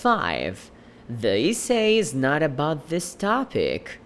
5. The essay is not about this topic.